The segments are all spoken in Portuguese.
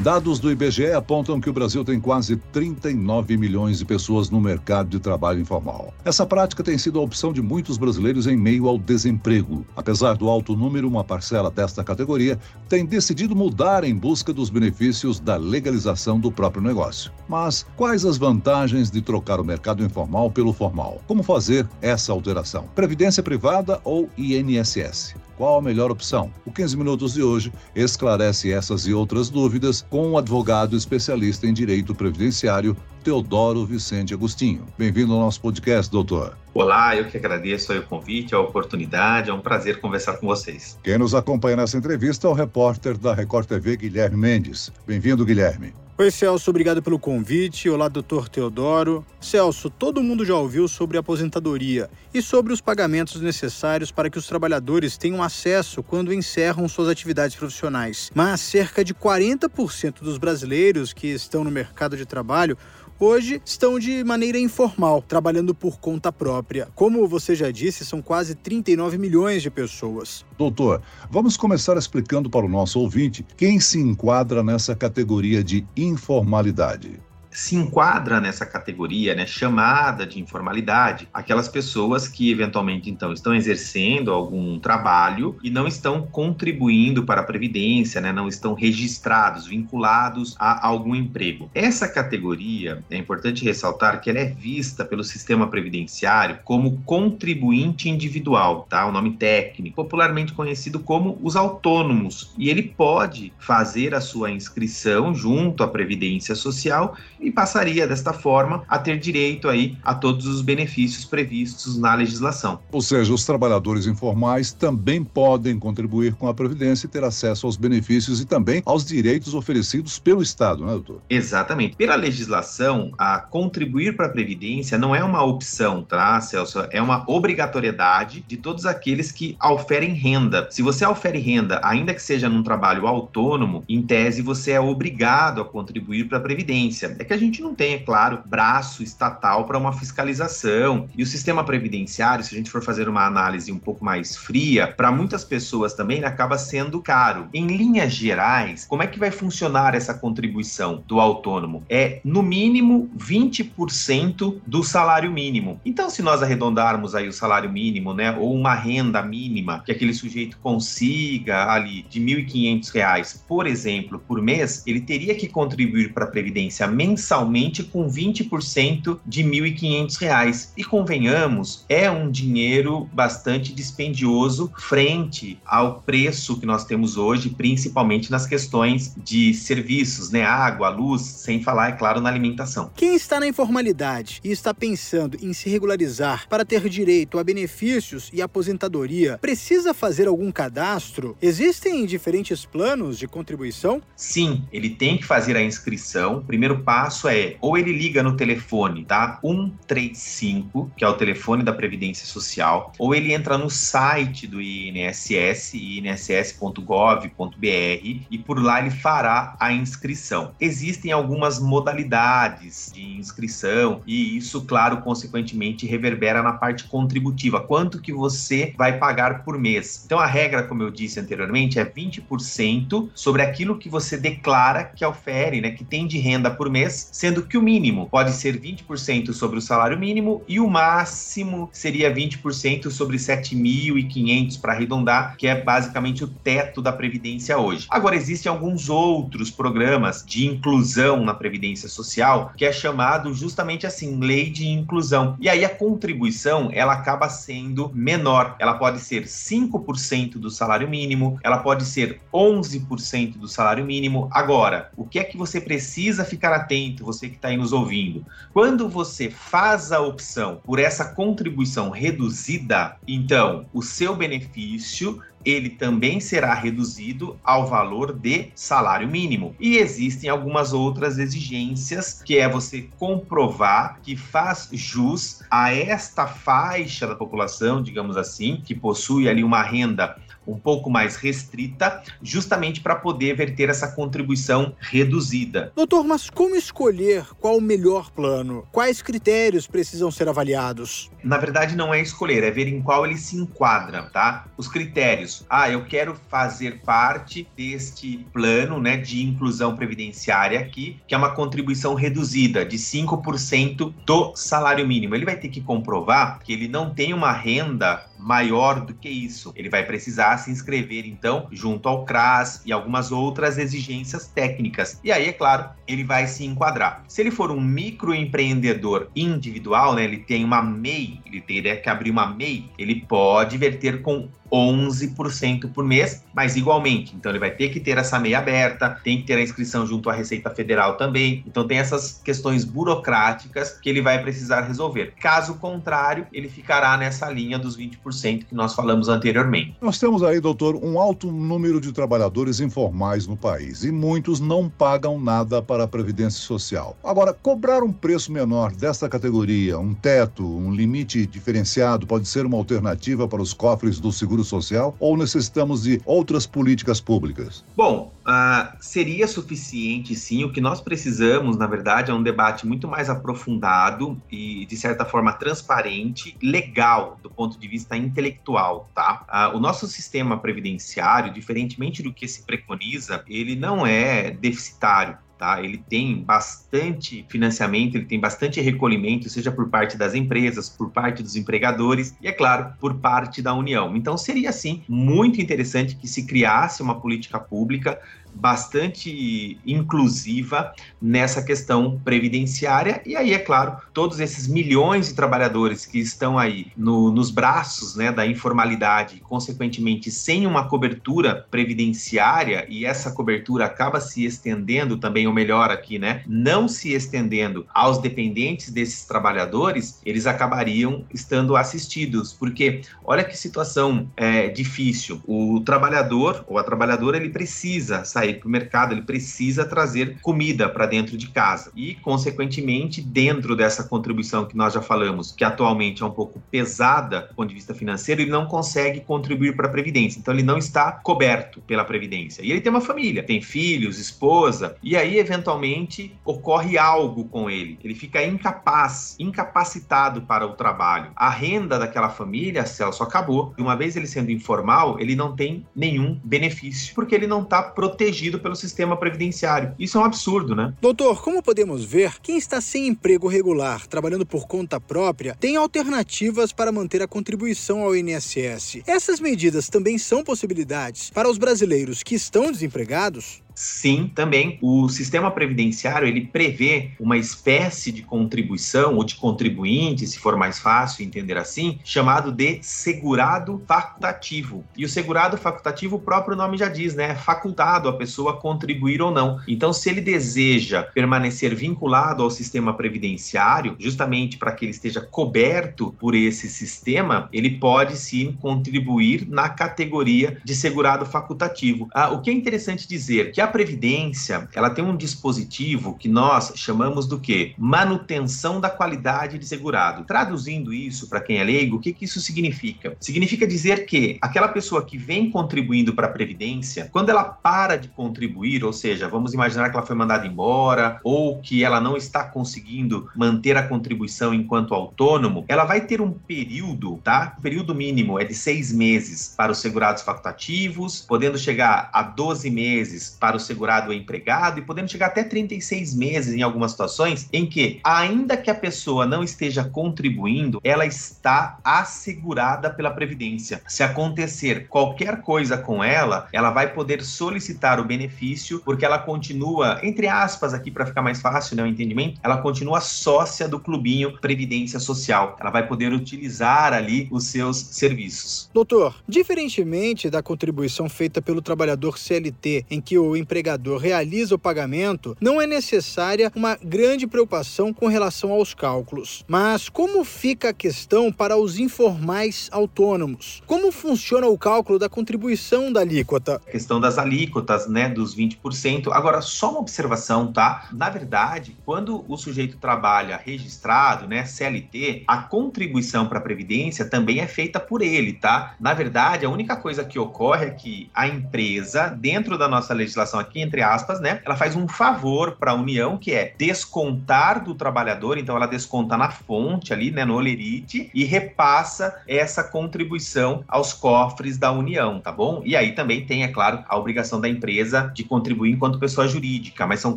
Dados do IBGE apontam que o Brasil tem quase 39 milhões de pessoas no mercado de trabalho informal. Essa prática tem sido a opção de muitos brasileiros em meio ao desemprego. Apesar do alto número, uma parcela desta categoria tem decidido mudar em busca dos benefícios da legalização do próprio negócio. Mas quais as vantagens de trocar o mercado informal pelo formal? Como fazer essa alteração? Previdência privada ou INSS? Qual a melhor opção? O 15 Minutos de hoje esclarece essas e outras dúvidas com um advogado especialista em direito previdenciário, Teodoro Vicente Agostinho. Bem-vindo ao nosso podcast, doutor. Olá, eu que agradeço o convite, a oportunidade, é um prazer conversar com vocês. Quem nos acompanha nessa entrevista é o repórter da Record TV, Guilherme Mendes. Bem-vindo, Guilherme. Oi, Celso, obrigado pelo convite. Olá, doutor Teodoro. Celso, todo mundo já ouviu sobre aposentadoria e sobre os pagamentos necessários para que os trabalhadores tenham acesso quando encerram suas atividades profissionais. Mas cerca de 40% dos brasileiros que estão no mercado de trabalho hoje estão de maneira informal, trabalhando por conta própria. Como você já disse, são quase 39 milhões de pessoas. Doutor, vamos começar explicando para o nosso ouvinte quem se enquadra nessa categoria de informalidade se enquadra nessa categoria, né, chamada de informalidade, aquelas pessoas que eventualmente então estão exercendo algum trabalho e não estão contribuindo para a previdência, né, não estão registrados, vinculados a algum emprego. Essa categoria é importante ressaltar que ela é vista pelo sistema previdenciário como contribuinte individual, tá? O nome técnico, popularmente conhecido como os autônomos, e ele pode fazer a sua inscrição junto à previdência social e passaria desta forma a ter direito aí a todos os benefícios previstos na legislação. Ou seja, os trabalhadores informais também podem contribuir com a previdência e ter acesso aos benefícios e também aos direitos oferecidos pelo Estado, né, doutor? Exatamente. Pela legislação, a contribuir para a previdência não é uma opção, tá, Celso? É uma obrigatoriedade de todos aqueles que oferem renda. Se você ofere renda, ainda que seja num trabalho autônomo, em tese você é obrigado a contribuir para a previdência. É que a gente não tem, é claro, braço estatal para uma fiscalização. E o sistema previdenciário, se a gente for fazer uma análise um pouco mais fria, para muitas pessoas também acaba sendo caro. Em linhas gerais, como é que vai funcionar essa contribuição do autônomo? É, no mínimo, 20% do salário mínimo. Então, se nós arredondarmos aí o salário mínimo, né, ou uma renda mínima que aquele sujeito consiga ali de R$ 1.500, por exemplo, por mês, ele teria que contribuir para a previdência mensal mensalmente com 20% de R$ 1.500. E convenhamos, é um dinheiro bastante dispendioso frente ao preço que nós temos hoje, principalmente nas questões de serviços, né? Água, luz, sem falar, é claro, na alimentação. Quem está na informalidade e está pensando em se regularizar para ter direito a benefícios e aposentadoria, precisa fazer algum cadastro? Existem diferentes planos de contribuição? Sim, ele tem que fazer a inscrição. Primeiro passo passo é ou ele liga no telefone, tá? 135, que é o telefone da Previdência Social, ou ele entra no site do INSS, inss.gov.br, e por lá ele fará a inscrição. Existem algumas modalidades de inscrição e isso, claro, consequentemente reverbera na parte contributiva, quanto que você vai pagar por mês. Então a regra, como eu disse anteriormente, é 20% sobre aquilo que você declara que ofere, né, que tem de renda por mês sendo que o mínimo pode ser 20% sobre o salário mínimo e o máximo seria 20% sobre 7.500 para arredondar, que é basicamente o teto da previdência hoje. Agora existem alguns outros programas de inclusão na previdência social, que é chamado justamente assim, lei de inclusão. E aí a contribuição, ela acaba sendo menor. Ela pode ser 5% do salário mínimo, ela pode ser 11% do salário mínimo. Agora, o que é que você precisa ficar atento atento, você que está aí nos ouvindo. Quando você faz a opção por essa contribuição reduzida, então o seu benefício ele também será reduzido ao valor de salário mínimo. E existem algumas outras exigências, que é você comprovar que faz jus a esta faixa da população, digamos assim, que possui ali uma renda um pouco mais restrita, justamente para poder verter essa contribuição reduzida. Doutor, mas como escolher qual o melhor plano? Quais critérios precisam ser avaliados? Na verdade, não é escolher, é ver em qual ele se enquadra, tá? Os critérios. Ah, eu quero fazer parte deste plano, né, de inclusão previdenciária aqui, que é uma contribuição reduzida de 5% do salário mínimo. Ele vai ter que comprovar que ele não tem uma renda maior do que isso. Ele vai precisar se inscrever, então, junto ao CRAS e algumas outras exigências técnicas. E aí, é claro, ele vai se enquadrar. Se ele for um microempreendedor individual, né, ele tem uma MEI, ele teria que abrir uma MEI, ele pode verter com 11% por mês, mas igualmente. Então ele vai ter que ter essa meia aberta, tem que ter a inscrição junto à Receita Federal também. Então tem essas questões burocráticas que ele vai precisar resolver. Caso contrário, ele ficará nessa linha dos 20% que nós falamos anteriormente. Nós temos aí, doutor, um alto número de trabalhadores informais no país e muitos não pagam nada para a Previdência Social. Agora, cobrar um preço menor dessa categoria, um teto, um limite diferenciado, pode ser uma alternativa para os cofres do seguro social ou necessitamos de outras políticas públicas? Bom, uh, seria suficiente sim. O que nós precisamos, na verdade, é um debate muito mais aprofundado e, de certa forma, transparente, legal do ponto de vista intelectual, tá? Uh, o nosso sistema previdenciário, diferentemente do que se preconiza, ele não é deficitário. Tá? Ele tem bastante financiamento, ele tem bastante recolhimento, seja por parte das empresas, por parte dos empregadores e, é claro, por parte da União. Então, seria, sim, muito interessante que se criasse uma política pública bastante inclusiva nessa questão previdenciária. E aí, é claro, todos esses milhões de trabalhadores que estão aí no, nos braços né, da informalidade, consequentemente sem uma cobertura previdenciária, e essa cobertura acaba se estendendo também, ou melhor aqui, né, não se estendendo aos dependentes desses trabalhadores, eles acabariam estando assistidos. Porque olha que situação é, difícil. O trabalhador ou a trabalhadora ele precisa sair sair para o mercado, ele precisa trazer comida para dentro de casa. E, consequentemente, dentro dessa contribuição que nós já falamos, que atualmente é um pouco pesada do ponto de vista financeiro, ele não consegue contribuir para a Previdência. Então, ele não está coberto pela Previdência. E ele tem uma família, tem filhos, esposa, e aí, eventualmente, ocorre algo com ele. Ele fica incapaz, incapacitado para o trabalho. A renda daquela família, Celso, acabou. E uma vez ele sendo informal, ele não tem nenhum benefício, porque ele não está protegido protegido pelo sistema previdenciário. Isso é um absurdo, né? Doutor, como podemos ver, quem está sem emprego regular, trabalhando por conta própria, tem alternativas para manter a contribuição ao INSS. Essas medidas também são possibilidades para os brasileiros que estão desempregados? Sim, também. O sistema previdenciário ele prevê uma espécie de contribuição ou de contribuinte, se for mais fácil entender assim, chamado de segurado facultativo. E o segurado facultativo, o próprio nome já diz, né? É facultado a pessoa contribuir ou não. Então, se ele deseja permanecer vinculado ao sistema previdenciário, justamente para que ele esteja coberto por esse sistema, ele pode sim contribuir na categoria de segurado facultativo. Ah, o que é interessante dizer que a previdência, ela tem um dispositivo que nós chamamos do que? Manutenção da qualidade de segurado. Traduzindo isso para quem é leigo, o que, que isso significa? Significa dizer que aquela pessoa que vem contribuindo para a previdência, quando ela para de contribuir, ou seja, vamos imaginar que ela foi mandada embora ou que ela não está conseguindo manter a contribuição enquanto autônomo, ela vai ter um período, tá? O período mínimo é de seis meses para os segurados facultativos, podendo chegar a 12 meses para o segurado ou empregado e podendo chegar até 36 meses em algumas situações em que, ainda que a pessoa não esteja contribuindo, ela está assegurada pela Previdência. Se acontecer qualquer coisa com ela, ela vai poder solicitar o benefício porque ela continua, entre aspas, aqui para ficar mais fácil né, o entendimento, ela continua sócia do clubinho Previdência Social. Ela vai poder utilizar ali os seus serviços. Doutor, diferentemente da contribuição feita pelo trabalhador CLT, em que o empregador realiza o pagamento, não é necessária uma grande preocupação com relação aos cálculos. Mas como fica a questão para os informais autônomos? Como funciona o cálculo da contribuição da alíquota? A questão das alíquotas, né, dos 20%. Agora, só uma observação, tá? Na verdade, quando o sujeito trabalha registrado, né, CLT, a contribuição para a previdência também é feita por ele, tá? Na verdade, a única coisa que ocorre é que a empresa, dentro da nossa legislação aqui, entre aspas, né, ela faz um favor para a União, que é descontar do trabalhador, então ela desconta na fonte ali, né, no olerite, e repassa essa contribuição aos cofres da União, tá bom? E aí também tem, é claro, a obrigação da empresa de contribuir enquanto pessoa jurídica, mas são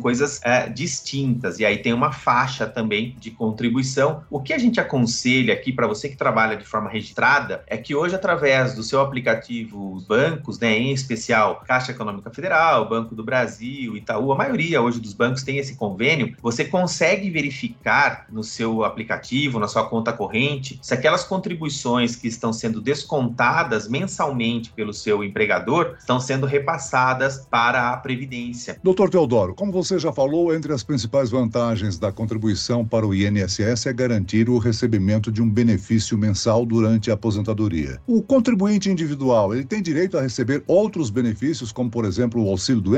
coisas é, distintas. E aí tem uma faixa também de contribuição. O que a gente aconselha aqui para você que trabalha de forma registrada é que hoje, através do seu aplicativo bancos, né, em especial Caixa Econômica Federal, Banco do Brasil, Itaú, a maioria hoje dos bancos tem esse convênio, você consegue verificar no seu aplicativo, na sua conta corrente, se aquelas contribuições que estão sendo descontadas mensalmente pelo seu empregador estão sendo repassadas para a Previdência. Doutor Teodoro, como você já falou, entre as principais vantagens da contribuição para o INSS é garantir o recebimento de um benefício mensal durante a aposentadoria. O contribuinte individual, ele tem direito a receber outros benefícios, como por exemplo o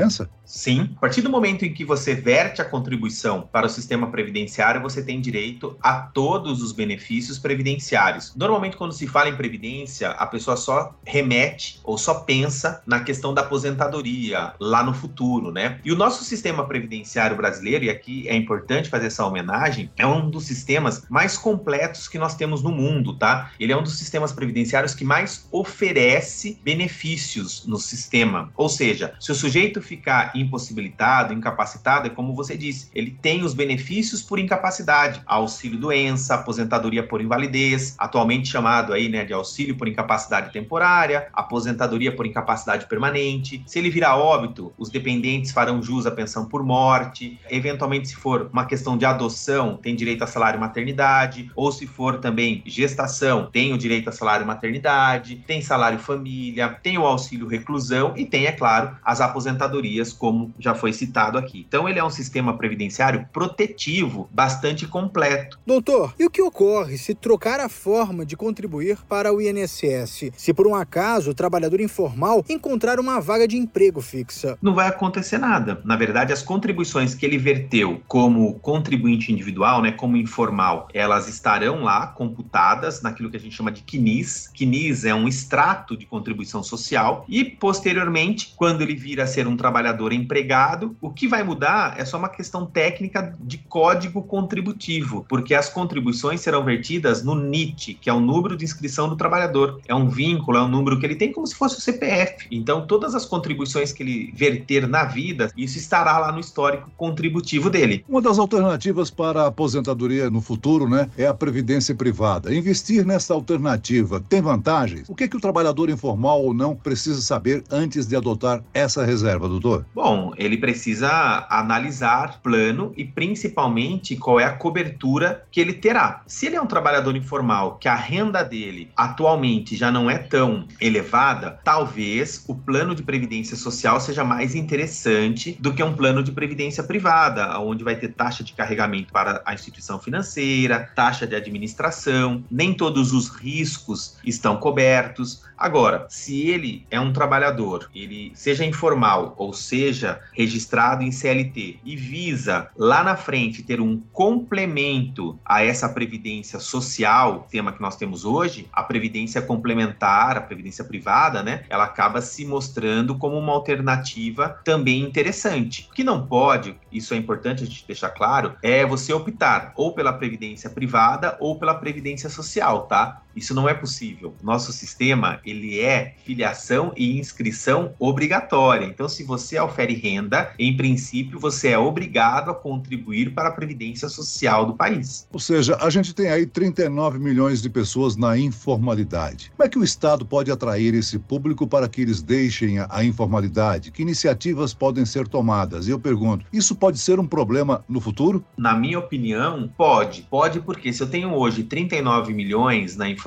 auxílio-doença? Sim. A partir do momento em que você verte a contribuição para o sistema previdenciário, você tem direito a todos os benefícios previdenciários. Normalmente, quando se fala em previdência, a pessoa só remete ou só pensa na questão da aposentadoria lá no futuro, né? E o nosso sistema previdenciário brasileiro, e aqui é importante fazer essa homenagem, é um dos sistemas mais completos que nós temos no mundo, tá? Ele é um dos sistemas previdenciários que mais oferece benefícios no sistema. Ou seja, se o sujeito ficar impossibilitado, incapacitado, é como você disse, ele tem os benefícios por incapacidade, auxílio doença, aposentadoria por invalidez, atualmente chamado aí, né, de auxílio por incapacidade temporária, aposentadoria por incapacidade permanente. Se ele virar óbito, os dependentes farão jus à pensão por morte. Eventualmente, se for uma questão de adoção, tem direito a salário maternidade, ou se for também gestação, tem o direito a salário maternidade, tem salário família, tem o auxílio reclusão e tem, é claro, as aposentadorias, como já foi citado aqui. Então, ele é um sistema previdenciário protetivo bastante completo. Doutor, e o que ocorre se trocar a forma de contribuir para o INSS? Se por um acaso o trabalhador informal encontrar uma vaga de emprego fixa? Não vai acontecer nada. Na verdade, as contribuições que ele verteu como contribuinte individual, né, como informal, elas estarão lá computadas naquilo que a gente chama de CNIS. CNIS é um extrato de contribuição social e posteriormente, quando ele vir a ser um trabalhador empregado, o que vai mudar é só uma questão técnica de código contributivo, porque as contribuições serão vertidas no NIT, que é o número de inscrição do trabalhador. É um vínculo, é um número que ele tem como se fosse o CPF. Então, todas as contribuições que ele verter na vida, isso estará lá no histórico contributivo dele. Uma das alternativas para a aposentadoria no futuro, né, é a previdência privada. Investir nessa alternativa tem vantagens? O que, é que o trabalhador informal ou não precisa saber antes de adotar essa reserva, doutor? Bom, ele precisa analisar plano e principalmente qual é a cobertura que ele terá. Se ele é um trabalhador informal, que a renda dele atualmente já não é tão elevada, talvez o plano de previdência social seja mais interessante do que um plano de previdência privada, onde vai ter taxa de carregamento para a instituição financeira, taxa de administração, nem todos os riscos estão cobertos. Agora, se ele é um trabalhador, ele seja informal ou seja registrado em CLT e visa lá na frente ter um complemento a essa previdência social, tema que nós temos hoje, a previdência complementar, a previdência privada, né? Ela acaba se mostrando como uma alternativa também interessante. O que não pode, isso é importante a gente deixar claro, é você optar ou pela previdência privada ou pela previdência social, tá? Isso não é possível. Nosso sistema, ele é filiação e inscrição obrigatória. Então, se você ofere renda, em princípio, você é obrigado a contribuir para a previdência social do país. Ou seja, a gente tem aí 39 milhões de pessoas na informalidade. Como é que o Estado pode atrair esse público para que eles deixem a informalidade? Que iniciativas podem ser tomadas? E eu pergunto, isso pode ser um problema no futuro? Na minha opinião, pode. Pode porque se eu tenho hoje 39 milhões na informalidade,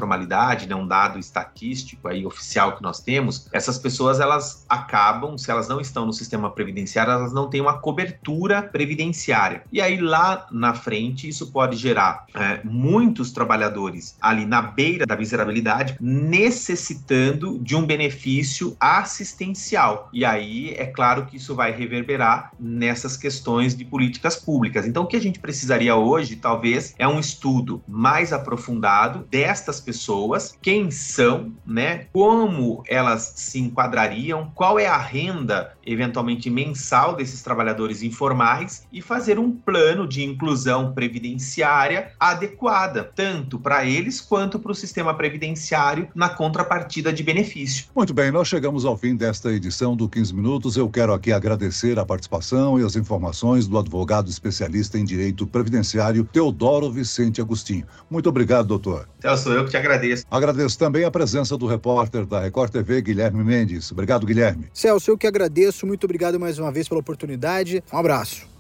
né, um dado estatístico aí oficial que nós temos, essas pessoas elas acabam, se elas não estão no sistema previdenciário, elas não têm uma cobertura previdenciária. E aí lá na frente isso pode gerar é, muitos trabalhadores ali na beira da miserabilidade necessitando de um benefício assistencial. E aí é claro que isso vai reverberar nessas questões de políticas públicas. Então o que a gente precisaria hoje, talvez, é um estudo mais aprofundado destas pessoas, quem são, né? Como elas se enquadrariam, qual é a renda eventualmente mensal desses trabalhadores informais e fazer um plano de inclusão previdenciária adequada, tanto para eles quanto para o sistema previdenciário na contrapartida de benefício. Muito bem, nós chegamos ao fim desta edição do 15 Minutos. Eu quero aqui agradecer a participação e as informações do advogado especialista em direito previdenciário Teodoro Vicente Agostinho. Muito obrigado, doutor. Celso, eu que te agradeço. Agradeço também a presença do repórter da Record TV, Guilherme Mendes. Obrigado, Guilherme. Celso, eu que agradeço. Muito obrigado mais uma vez pela oportunidade. Um abraço.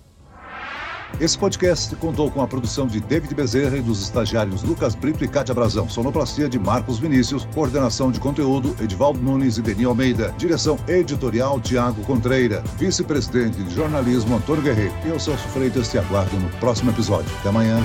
Esse podcast contou com a produção de David Bezerra e dos estagiários Lucas Brito e Cátia Brazão. Sonoplastia de Marcos Vinícius. Coordenação de conteúdo Edivaldo Nunes e Deni Almeida. Direção editorial Tiago Contreira. Vice-presidente de jornalismo Antônio Guerreiro. Eu, Celso Freitas, te aguardo no próximo episódio. Até amanhã.